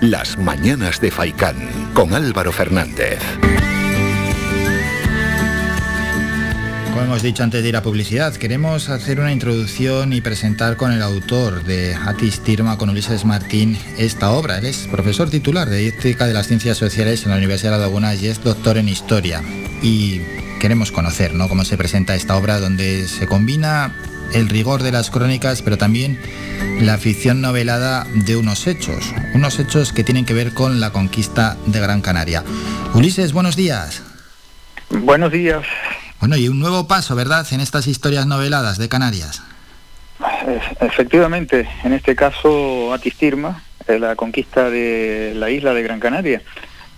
Las Mañanas de Faicán con Álvaro Fernández. Como hemos dicho antes de ir a publicidad, queremos hacer una introducción y presentar con el autor de Atis Tirma, con Ulises Martín, esta obra. Él es profesor titular de Ética de las Ciencias Sociales en la Universidad de Laguna y es doctor en Historia. Y queremos conocer ¿no? cómo se presenta esta obra donde se combina el rigor de las crónicas, pero también la ficción novelada de unos hechos, unos hechos que tienen que ver con la conquista de Gran Canaria. Ulises, buenos días. Buenos días. Bueno, y un nuevo paso, ¿verdad?, en estas historias noveladas de Canarias. Efectivamente, en este caso Atistirma, eh, la conquista de la isla de Gran Canaria,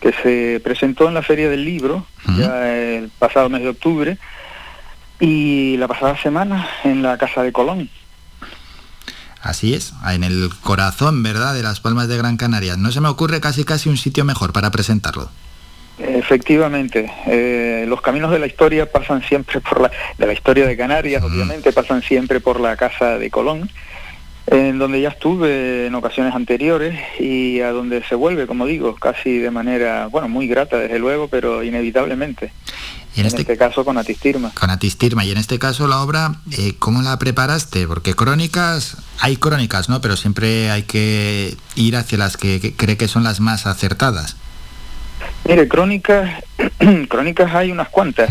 que se presentó en la Feria del Libro, ya el pasado mes de octubre, y la pasada semana en la Casa de Colón. Así es, en el corazón, ¿verdad?, de las Palmas de Gran Canaria. No se me ocurre casi casi un sitio mejor para presentarlo. Efectivamente, eh, los caminos de la historia pasan siempre por la, de la historia de Canarias, obviamente, pasan siempre por la Casa de Colón, en donde ya estuve en ocasiones anteriores y a donde se vuelve, como digo, casi de manera, bueno, muy grata desde luego, pero inevitablemente. En, este, este, caso con Atistirma. Con Atistirma. Y en este caso la obra, eh, ¿cómo la preparaste? Porque crónicas, hay crónicas, ¿no? Pero siempre hay que ir hacia las que, cree que son las más acertadas. Mire, crónicas, crónicas hay unas cuantas.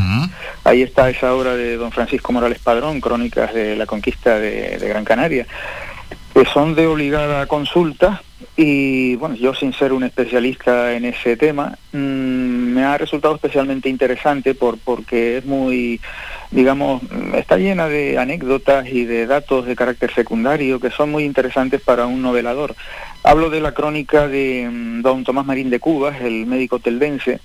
Ahí está esa obra de don Francisco Morales Padrón, Crónicas de la Conquista de Gran Canaria que son de obligada consulta y bueno, yo sin ser un especialista en ese tema, mm, me ha resultado especialmente interesante por, porque es muy, digamos, está llena de anécdotas y de datos de carácter secundario que son muy interesantes para un novelador. Hablo de la crónica de mm, don Tomás Marín de Cubas, el médico teldense,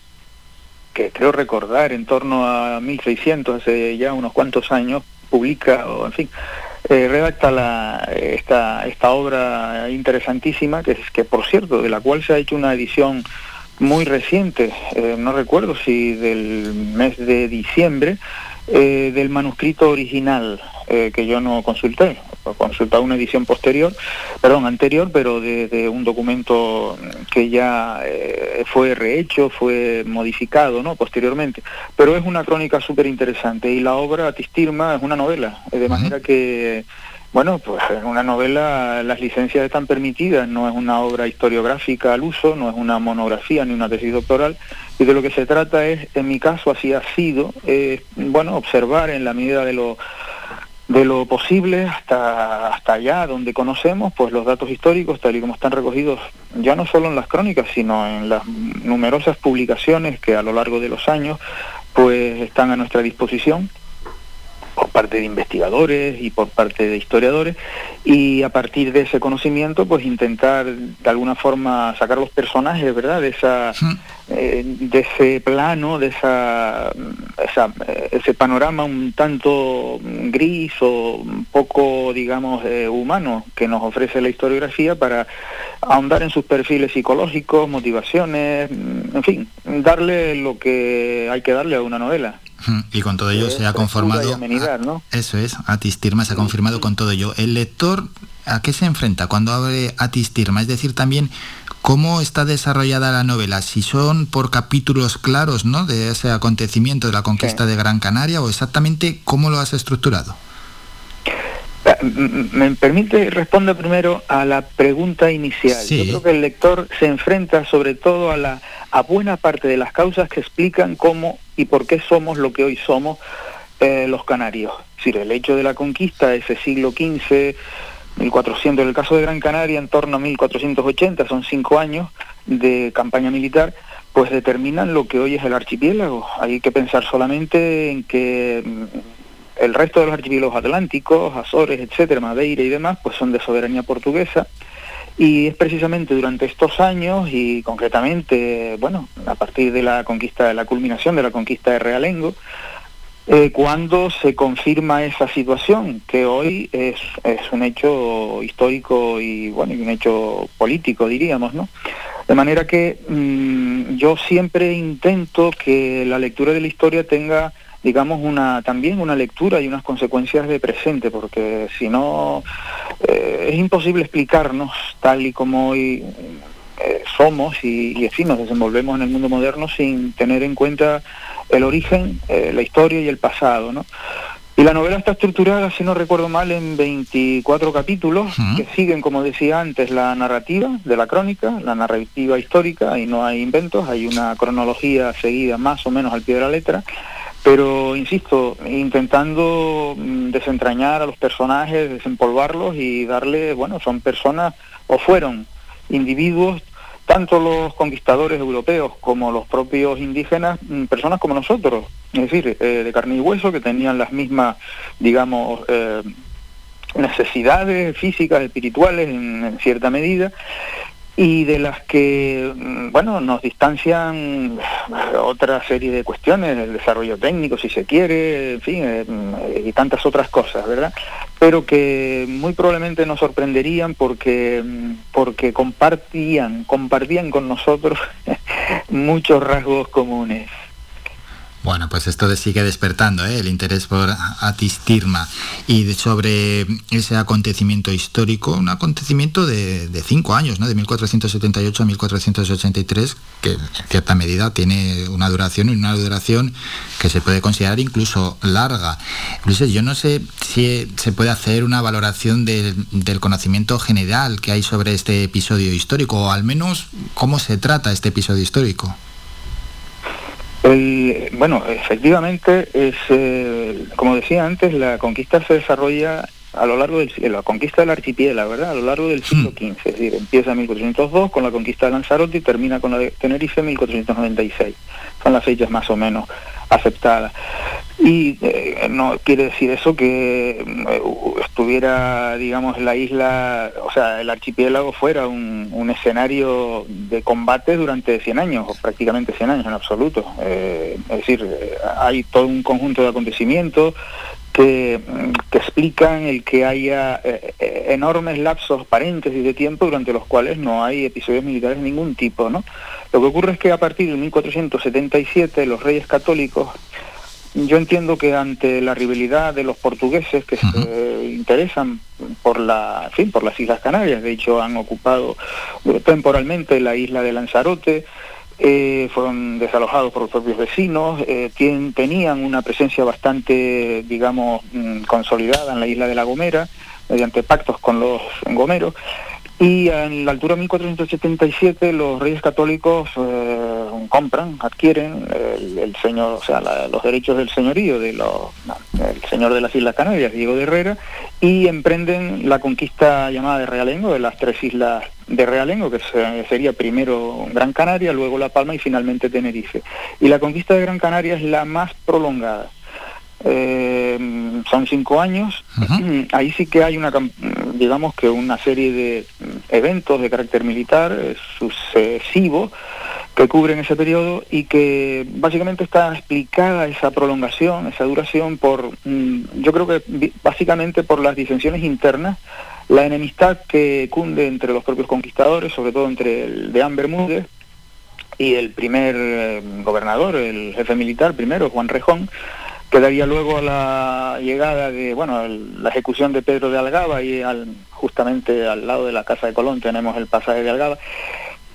que creo recordar en torno a 1600, hace ya unos cuantos años, publica, o en fin, eh, redacta la, esta, esta obra interesantísima, que es que por cierto, de la cual se ha hecho una edición muy reciente, eh, no recuerdo si del mes de diciembre, eh, del manuscrito original que yo no consulté, consultado una edición posterior, perdón, anterior, pero de, un documento que ya eh, fue rehecho, fue modificado, ¿no? Posteriormente. Pero es una crónica súper interesante y la obra Tistirma es una novela, de manera que bueno, pues en una novela las licencias están permitidas, no es una obra historiográfica al uso, no es una monografía ni una tesis doctoral, y de lo que se trata es, en mi caso así ha sido, eh, bueno, observar en la medida de lo de lo posible hasta, hasta allá donde conocemos pues los datos históricos tal y como están recogidos ya no solo en las crónicas sino en las numerosas publicaciones que a lo largo de los años pues están a nuestra disposición por parte de investigadores y por parte de historiadores y a partir de ese conocimiento pues intentar de alguna forma sacar los personajes verdad de esa eh, de ese plano de esa, eh, ese panorama un tanto gris o un poco digamos eh, humano que nos ofrece la historiografía para ahondar en sus perfiles psicológicos motivaciones en fin darle lo que hay que darle a una novela y con todo ello se ha conformado... Eso es, Atistirma se ha confirmado con todo ello. ¿El lector a qué se enfrenta cuando abre Atistirma? Es decir, también cómo está desarrollada la novela, si son por capítulos claros ¿no? de ese acontecimiento de la conquista de Gran Canaria o exactamente cómo lo has estructurado. Ah, me permite responder primero a la pregunta inicial. Yo creo que el lector se enfrenta sobre todo a la a buena parte de las causas que explican cómo y por qué somos lo que hoy somos eh, los canarios. Es decir, el hecho de la conquista ese siglo XV, 1400, en el caso de Gran Canaria, en torno a 1480, son cinco años de campaña militar, pues determinan lo que hoy es el archipiélago. Hay que pensar solamente en que mm, el resto de los archipiélagos atlánticos, Azores, etcétera, Madeira y demás, pues son de soberanía portuguesa y es precisamente durante estos años y concretamente, bueno, a partir de la conquista, de la culminación de la conquista de Realengo, eh, cuando se confirma esa situación, que hoy es, es un hecho histórico y, bueno, y un hecho político, diríamos, ¿no? De manera que mm, yo siempre intento que la lectura de la historia tenga digamos, una, también una lectura y unas consecuencias de presente, porque si no, eh, es imposible explicarnos tal y como hoy eh, somos y, y nos desenvolvemos en el mundo moderno sin tener en cuenta el origen, eh, la historia y el pasado, ¿no? Y la novela está estructurada, si no recuerdo mal, en 24 capítulos que siguen, como decía antes, la narrativa de la crónica, la narrativa histórica, y no hay inventos, hay una cronología seguida más o menos al pie de la letra, pero insisto, intentando mm, desentrañar a los personajes, desempolvarlos y darle, bueno, son personas o fueron individuos tanto los conquistadores europeos como los propios indígenas, mm, personas como nosotros, es decir, eh, de carne y hueso, que tenían las mismas, digamos, eh, necesidades físicas, espirituales en, cierta medida, y de las que, mm, bueno, nos distancian otra serie de cuestiones, el desarrollo técnico, si se quiere, en fin, eh, mm, y tantas otras cosas, ¿verdad? Pero que muy probablemente nos sorprenderían porque, mm, porque compartían, compartían con nosotros muchos rasgos comunes. Bueno, pues esto sigue despertando ¿eh? el interés por Atistirma y sobre ese acontecimiento histórico, un acontecimiento de, cinco años, ¿no? de 1478 a 1483, que en cierta medida tiene una duración y una duración que se puede considerar incluso larga. Luis, yo no sé si se puede hacer una valoración del conocimiento general que hay sobre este episodio histórico, o al menos cómo se trata este episodio histórico bueno, efectivamente, es, eh, como decía antes, la conquista se desarrolla a lo largo del la conquista del archipiélago, ¿verdad? A lo largo del siglo XV, hmm. es decir, empieza en 1402 con la conquista de Lanzarote y termina con la de Tenerife en 1496. Son las fechas más o menos aceptada. Y eh, no quiere decir eso que eh, estuviera, digamos, la isla, o sea, el archipiélago fuera un, escenario de combate durante 100 años, o prácticamente 100 años en absoluto. Eh, es decir, hay todo un conjunto de acontecimientos que, que, explican el que haya enormes lapsos, paréntesis de tiempo durante los cuales no hay episodios militares de ningún tipo, ¿no? Lo que ocurre es que a partir de 1477 los reyes católicos, yo entiendo que ante la rivalidad de los portugueses que se interesan por la, fin, por las Islas Canarias, de hecho han ocupado temporalmente la isla de Lanzarote, eh, fueron desalojados por los propios vecinos, eh, tenían una presencia bastante, digamos, mm, consolidada en la isla de La Gomera, mediante pactos con los gomeros, y en la altura de 1477 los reyes católicos eh, compran, adquieren el, señor, o sea, los derechos del señorío de los, el señor de las Islas Canarias, Diego de Herrera, y emprenden la conquista llamada de Realengo, de las tres islas de Realengo, que sería primero Gran Canaria, luego La Palma y finalmente Tenerife. Y la conquista de Gran Canaria es la más prolongada. Eh, son cinco años. Ahí sí que hay una, digamos que una serie de eventos de carácter militar eh, sucesivos que cubren ese periodo y que básicamente está explicada esa prolongación, esa duración por, mm, yo creo que básicamente por las disensiones internas, la enemistad que cunde entre los propios conquistadores, sobre todo entre el de Bermúdez y el primer eh, gobernador, el jefe militar primero, Juan Rejón, quedaría luego a la llegada de, bueno, la ejecución de Pedro de Algaba y justamente al lado de la Casa de Colón tenemos el pasaje de Algaba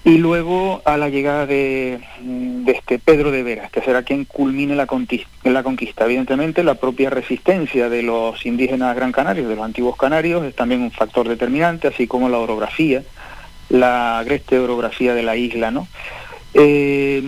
y luego a la llegada de, este Pedro de Veras, que será quien culmine la conquista, la conquista. Evidentemente la propia resistencia de los indígenas gran canarios, de los antiguos canarios, es también un factor determinante, así como la orografía, la agreste orografía de la isla, ¿no? Eh,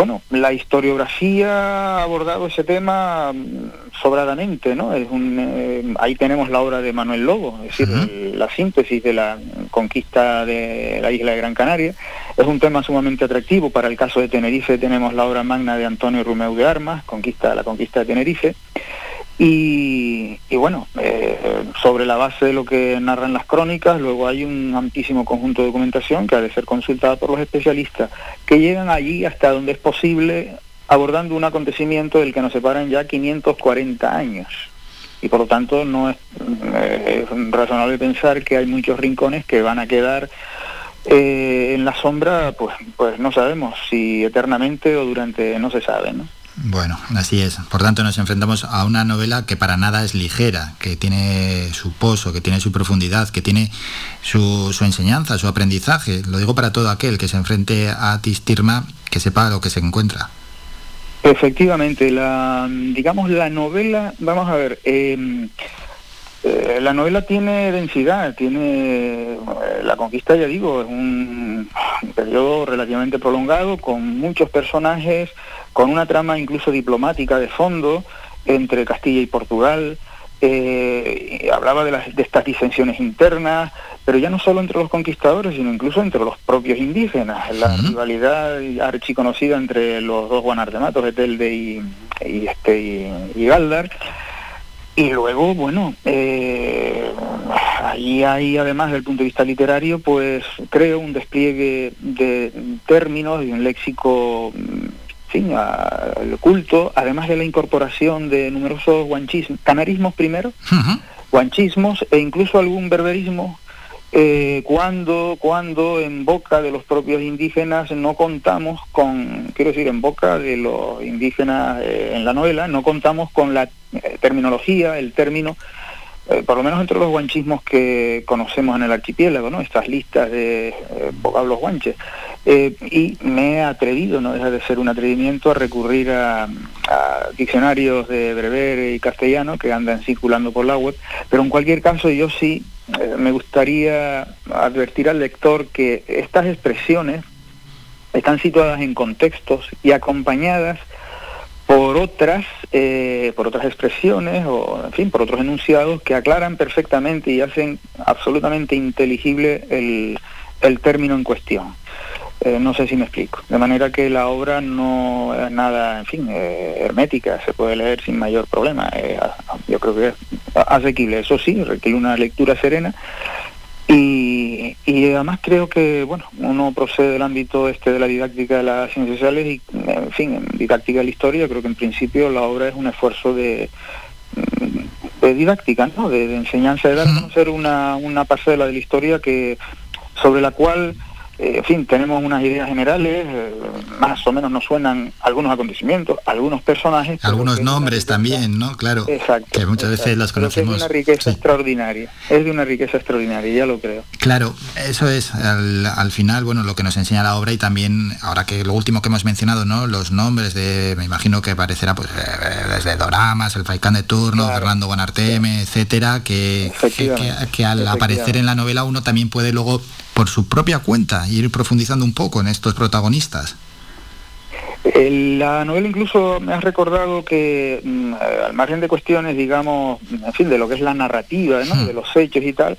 bueno, la historiografía ha abordado ese tema mm, sobradamente, ¿no? Es un, eh, ahí tenemos la obra de Manuel Lobo, es decir, la síntesis de la conquista de la isla de Gran Canaria. Es un tema sumamente atractivo. Para el caso de Tenerife tenemos la obra magna de Antonio Rumeu de Armas, conquista, la conquista de Tenerife. Y, bueno, eh, sobre la base de lo que narran las crónicas, luego hay un amplísimo conjunto de documentación que ha de ser consultada por los especialistas, que llegan allí hasta donde es posible, abordando un acontecimiento del que nos separan ya 540 años. Y por lo tanto no es, eh, razonable pensar que hay muchos rincones que van a quedar eh, en la sombra, pues, pues no sabemos si eternamente o durante, no se sabe, ¿no? Bueno, así es. Por tanto, nos enfrentamos a una novela que para nada es ligera, que tiene su pozo, que tiene su profundidad, que tiene su, enseñanza, su aprendizaje. Lo digo para todo aquel que se enfrente a Tistirma, que sepa lo que se encuentra. Efectivamente, la, digamos, la novela, vamos a ver, em, eh, la novela tiene densidad, tiene, eh, la conquista, ya digo, es un periodo relativamente prolongado, con muchos personajes, con una trama incluso diplomática de fondo entre Castilla y Portugal, eh, hablaba de, las, de estas disensiones internas, pero ya no solo entre los conquistadores, sino incluso entre los propios indígenas, la rivalidad archiconocida entre los dos guanardematos, Etelde y, y, este, y Galdar, y luego, bueno, eh, ahí hay además desde el punto de vista literario, pues creo un despliegue de términos y un léxico, fin, al culto, además de la incorporación de numerosos guanchismos, canarismos primero, guanchismos e incluso algún berberismo eh, cuando, cuando en boca de los propios indígenas no contamos con, quiero decir, en boca de los indígenas eh, en la novela, no contamos con la eh, terminología, el término, por lo menos entre los guanchismos que conocemos en el archipiélago, ¿no? Estas listas de vocablos guanches. y me he atrevido, no deja de ser un atrevimiento, a recurrir a, a diccionarios de brever y castellano que andan circulando por la web, pero en cualquier caso yo sí eh, me gustaría advertir al lector que estas expresiones están situadas en contextos y acompañadas por otras, eh, por otras expresiones o, en fin, por otros enunciados que aclaran perfectamente y hacen absolutamente inteligible el, el término en cuestión. Eh, no sé si me explico. De manera que la obra no es nada, en fin, eh, hermética, se puede leer sin mayor problema. yo creo que es asequible. Eso sí, requiere una lectura serena. Y, además creo que, bueno, uno procede del ámbito este de la didáctica de las ciencias sociales y, en fin, en didáctica de la historia, creo que en principio la obra es un esfuerzo de, de didáctica, ¿no? De, enseñanza, de dar a conocer una, una parcela de la historia que sobre la cual eh, en fin, tenemos unas ideas generales, eh, más o menos nos suenan algunos acontecimientos, algunos personajes. Algunos nombres también, ¿no? Claro. Exacto. Que muchas veces las conocemos. es de una riqueza extraordinaria, es de una riqueza extraordinaria, ya lo creo. Claro, eso es al, final, bueno, lo que nos enseña la obra y también, ahora que lo último que hemos mencionado, ¿no? Los nombres de, me imagino que aparecerá pues eh, desde Doramas, el Faicán de turno, Fernando Guanarteme, etcétera, que, que al aparecer en la novela uno también puede luego por su propia cuenta y ir profundizando un poco en estos protagonistas. La novela incluso me ha recordado que, mm, al margen de cuestiones, digamos, en fin, de lo que es la narrativa, hmm. de los hechos y tal,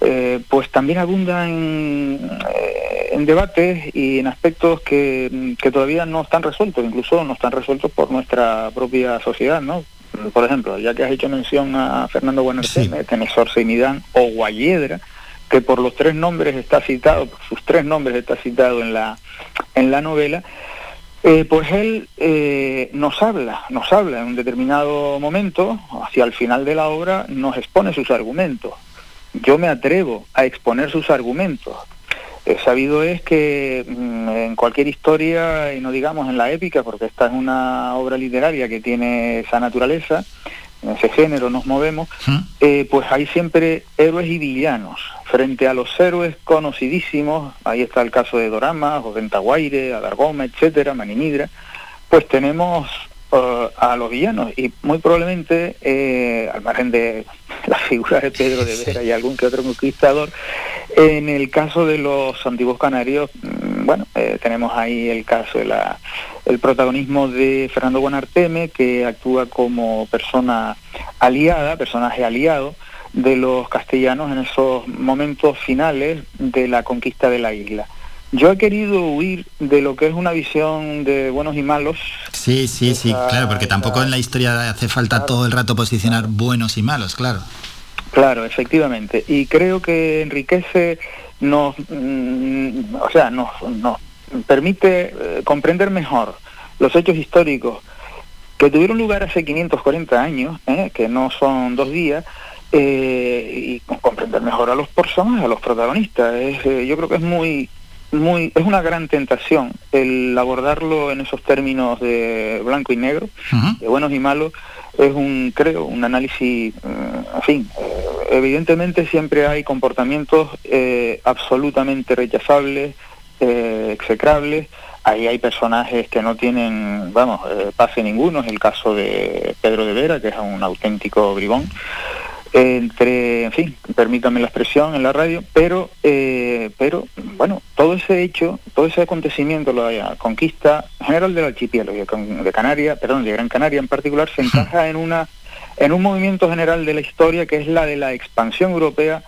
eh, pues también abunda en, eh, en, debates y en aspectos que, que, todavía no están resueltos, incluso no están resueltos por nuestra propia sociedad, ¿no? Por ejemplo, ya que has hecho mención a Fernando Buenarteme, sí. Tenesor Seimidán o Guayedra, que por los tres nombres está citado, por sus tres nombres está citado en la, en la novela, eh, pues él eh, nos habla, nos habla en un determinado momento, hacia el final de la obra, nos expone sus argumentos. Yo me atrevo a exponer sus argumentos. sabido es que mm, en cualquier historia, y no digamos en la épica, porque esta es una obra literaria que tiene esa naturaleza, en ese género nos movemos, eh, pues hay siempre héroes y villanos. Frente a los héroes conocidísimos, ahí está el caso de Dorama, Josentaguaire, Adargoma, etcétera, Maninidra, pues tenemos uh, a los villanos y muy probablemente, eh, al margen de la figura de Pedro de Vera y algún que otro conquistador, en el caso de los antiguos canarios, mm, bueno, eh, tenemos ahí el caso de la el protagonismo de Fernando Buenarteme, que actúa como persona aliada, personaje aliado de los castellanos en esos momentos finales de la conquista de la isla. Yo he querido huir de lo que es una visión de buenos y malos. Sí, sí, sí, claro, porque tampoco en la historia hace falta todo el rato posicionar buenos y malos, claro. Claro, efectivamente. Y creo que enriquece, nos, mm, o sea, nos, nos permite eh, comprender mejor los hechos históricos que tuvieron lugar hace 540 años, ¿eh? que no son dos días, eh, y comprender mejor a los personajes, a los protagonistas. yo creo que es muy muy, es una gran tentación el abordarlo en esos términos de blanco y negro, de buenos y malos, es un, creo, un análisis, en fin, evidentemente siempre hay comportamientos absolutamente rechazables, execrables, ahí hay personajes que no tienen, vamos, eh, pase ninguno, es el caso de Pedro de Vera, que es un auténtico bribón, entre, en fin, permítame la expresión en la radio, pero, eh, pero, bueno, todo ese hecho, todo ese acontecimiento, la conquista general del archipiélago de Canarias, perdón, de Gran Canaria en particular, se encaja en una en un movimiento general de la historia que es la de la expansión europea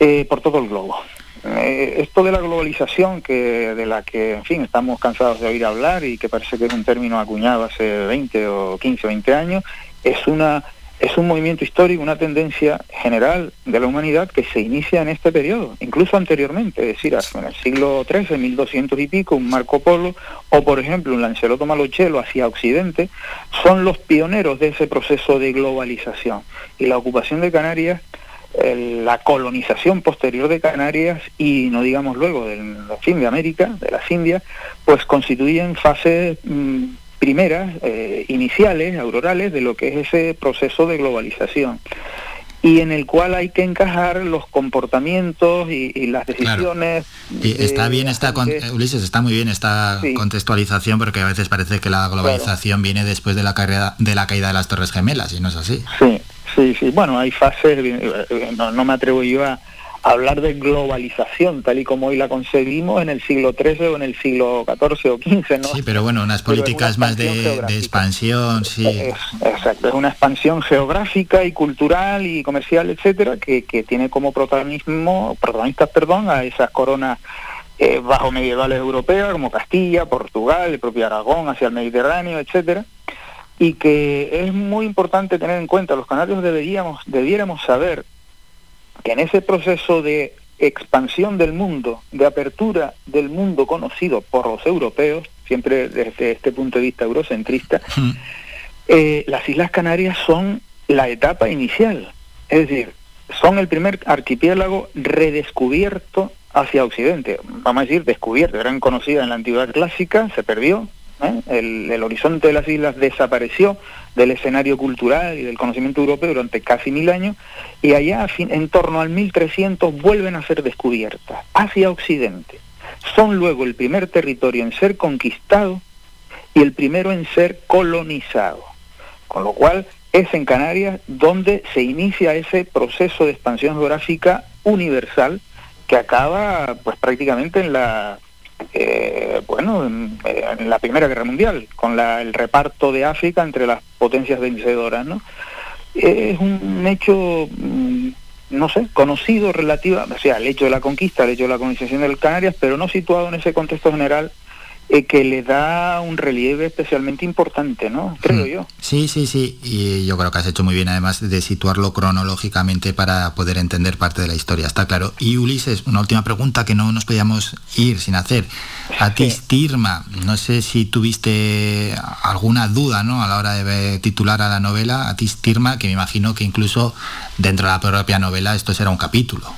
eh, por todo el globo. Eh, esto de la globalización, que de la que, en fin, estamos cansados de oír hablar y que parece que es un término acuñado hace 20 o 15 o 20 años, es una es un movimiento histórico, una tendencia general de la humanidad que se inicia en este periodo, incluso anteriormente, es decir, en el siglo XIII, 1200 y pico, un Marco Polo, o por ejemplo un Lancelot Malochelo hacia Occidente, son los pioneros de ese proceso de globalización. Y la ocupación de Canarias la colonización posterior de Canarias y no digamos luego del fin de América, de las Indias, pues constituyen fases mm, primeras, eh, iniciales, aurorales, de lo que es ese proceso de globalización. Y en el cual hay que encajar los comportamientos y, las decisiones. Y está bien esta, Ulises, está muy bien esta contextualización porque a veces parece que la globalización viene después de la, caída, de la caída de las Torres Gemelas y no es así. Sí, Sí, sí, bueno, hay fases, eh, no, me atrevo yo a hablar de globalización tal y como hoy la concebimos en el siglo XIII o en el siglo XIV o XV, ¿no? Sí, pero bueno, unas políticas más de, expansión, sí. exacto, es una expansión geográfica y cultural y comercial, etcétera, que, que tiene como protagonismo, protagonistas, perdón, a esas coronas eh, bajo medievales europeas como Castilla, Portugal, el propio Aragón hacia el Mediterráneo, etcétera y que es muy importante tener en cuenta, los canarios deberíamos, debiéramos saber que en ese proceso de expansión del mundo, de apertura del mundo conocido por los europeos, siempre desde este punto de vista eurocentrista, eh, las Islas Canarias son la etapa inicial, es decir, son el primer archipiélago redescubierto hacia Occidente, vamos a decir descubierto, eran conocidas en la antigüedad clásica, se perdió, ¿eh? El, horizonte de las islas desapareció del escenario cultural y del conocimiento europeo durante casi mil años y allá en torno al 1300 vuelven a ser descubiertas hacia Occidente. Son luego el primer territorio en ser conquistado y el primero en ser colonizado. Con lo cual es en Canarias donde se inicia ese proceso de expansión geográfica universal que acaba pues prácticamente en la eh, bueno, en, la Primera Guerra Mundial, con el reparto de África entre las potencias vencedoras. Es un hecho, mm, no sé, conocido relativa, o sea, el hecho de la conquista, el hecho de la colonización de Canarias, pero no situado en ese contexto general eh, que le da un relieve especialmente importante, ¿no? Creo hmm. yo. Sí, sí, sí. Y yo creo que has hecho muy bien además de situarlo cronológicamente para poder entender parte de la historia, está claro. Y Ulises, una última pregunta que no nos podíamos ir sin hacer. A ti, Tirma, no sé si tuviste alguna duda ¿no? a la hora de titular a la novela, a Tirma, que me imagino que incluso dentro de la propia novela esto será un capítulo.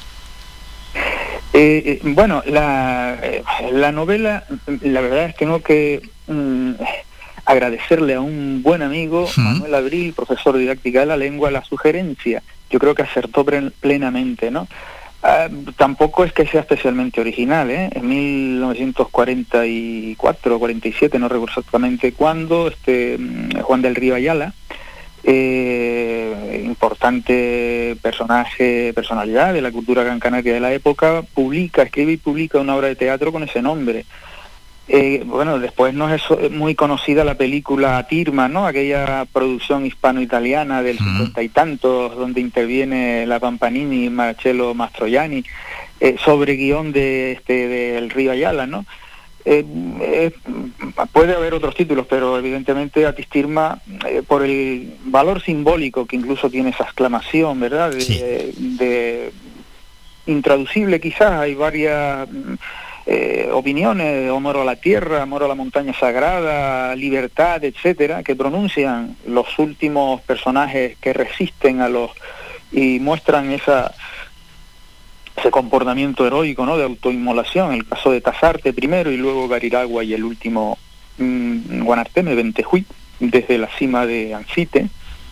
Eh, eh, bueno, la, eh, la, novela, la verdad es que tengo que mm, agradecerle a un buen amigo, Manuel Abril, profesor de didáctica de la lengua, la sugerencia. Yo creo que acertó plenamente, ¿no? Ah, tampoco es que sea especialmente original, ¿eh? En 1944 o 47, no recuerdo exactamente cuándo, este, mm, Juan del Río Ayala, eh, importante personaje, personalidad de la cultura gran canaria de la época, publica, escribe y publica una obra de teatro con ese nombre. Eh, bueno, después no es muy conocida la película Tirma, ¿no? Aquella producción hispano-italiana del cincuenta y tantos, donde interviene la Pampanini y Marcello Mastroianni, eh, sobre guion de este del Río Ayala, ¿no? Eh, eh, puede haber otros títulos, pero evidentemente Atistirma, eh, por el valor simbólico que incluso tiene esa exclamación, ¿verdad? De, intraducible quizás, hay varias eh, opiniones, amor a la tierra, amor a la montaña sagrada, libertad, etcétera, que pronuncian los últimos personajes que resisten a los y muestran esa ese comportamiento heroico, ¿no? De autoinmolación, el caso de Tazarte primero y luego Gariragua y el último mm, Guanarteme, Ventejuy, desde la cima de Ancite,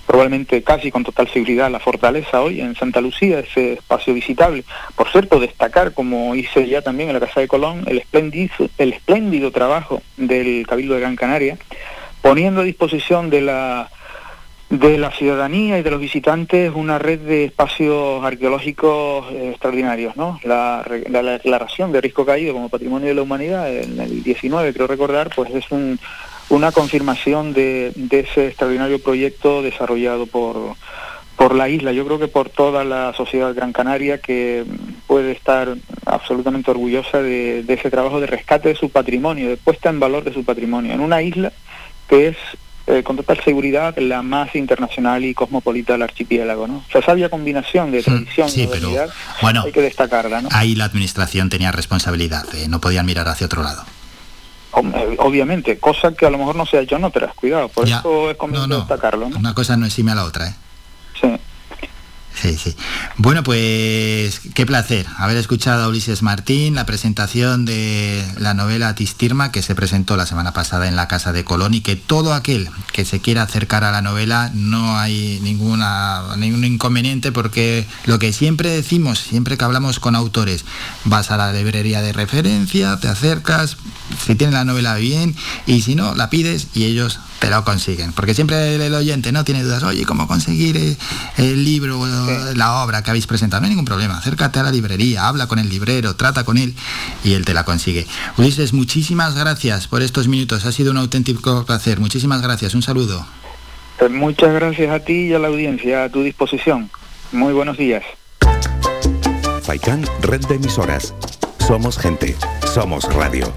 probablemente casi con total seguridad la fortaleza hoy en Santa Lucía, ese espacio visitable. Por cierto, destacar, como hice ya también en la Casa de Colón, el el espléndido trabajo del Cabildo de Gran Canaria, poniendo a disposición de la de la ciudadanía y de los visitantes una red de espacios arqueológicos eh, extraordinarios, ¿no? La, declaración de Risco Caído como Patrimonio de la Humanidad en el 19, creo recordar, pues es una confirmación de, ese extraordinario proyecto desarrollado por, por la isla, yo creo que por toda la sociedad gran canaria que puede estar absolutamente orgullosa de ese trabajo de rescate de su patrimonio, de puesta en valor de su patrimonio, en una isla que es eh, con total seguridad la más internacional y cosmopolita del archipiélago. ¿no? O sea, sabia combinación de tradición y modernidad bueno, hay que destacarla. ¿no? Ahí la administración tenía responsabilidad, ¿eh? no podían mirar hacia otro lado. Eh, obviamente, cosa que a lo mejor no se ha hecho en otras, cuidado, por eso es conveniente destacarlo. ¿no? Una cosa no exime a la otra, ¿eh? Sí. Sí. Bueno, pues qué placer haber escuchado a Ulises Martín, la presentación de la novela Tistirma que se presentó la semana pasada en la Casa de Colón y que todo aquel que se quiera acercar a la novela no hay ninguna, ningún inconveniente porque lo que siempre decimos, siempre que hablamos con autores, vas a la librería de referencia, te acercas, si tienen la novela bien y si no, la pides y ellos te lo consiguen. Porque siempre el, oyente no tiene dudas, oye, ¿cómo conseguir eh, el, libro la obra que habéis presentado? No hay ningún problema, acércate a la librería, habla con el librero, trata con él y él te la consigue. Ulises, muchísimas gracias por estos minutos, ha sido un auténtico placer. Muchísimas gracias, un saludo. Pues muchas gracias a ti y a la audiencia, a tu disposición. Muy buenos días. Faikán, red de emisoras. Somos gente, somos radio.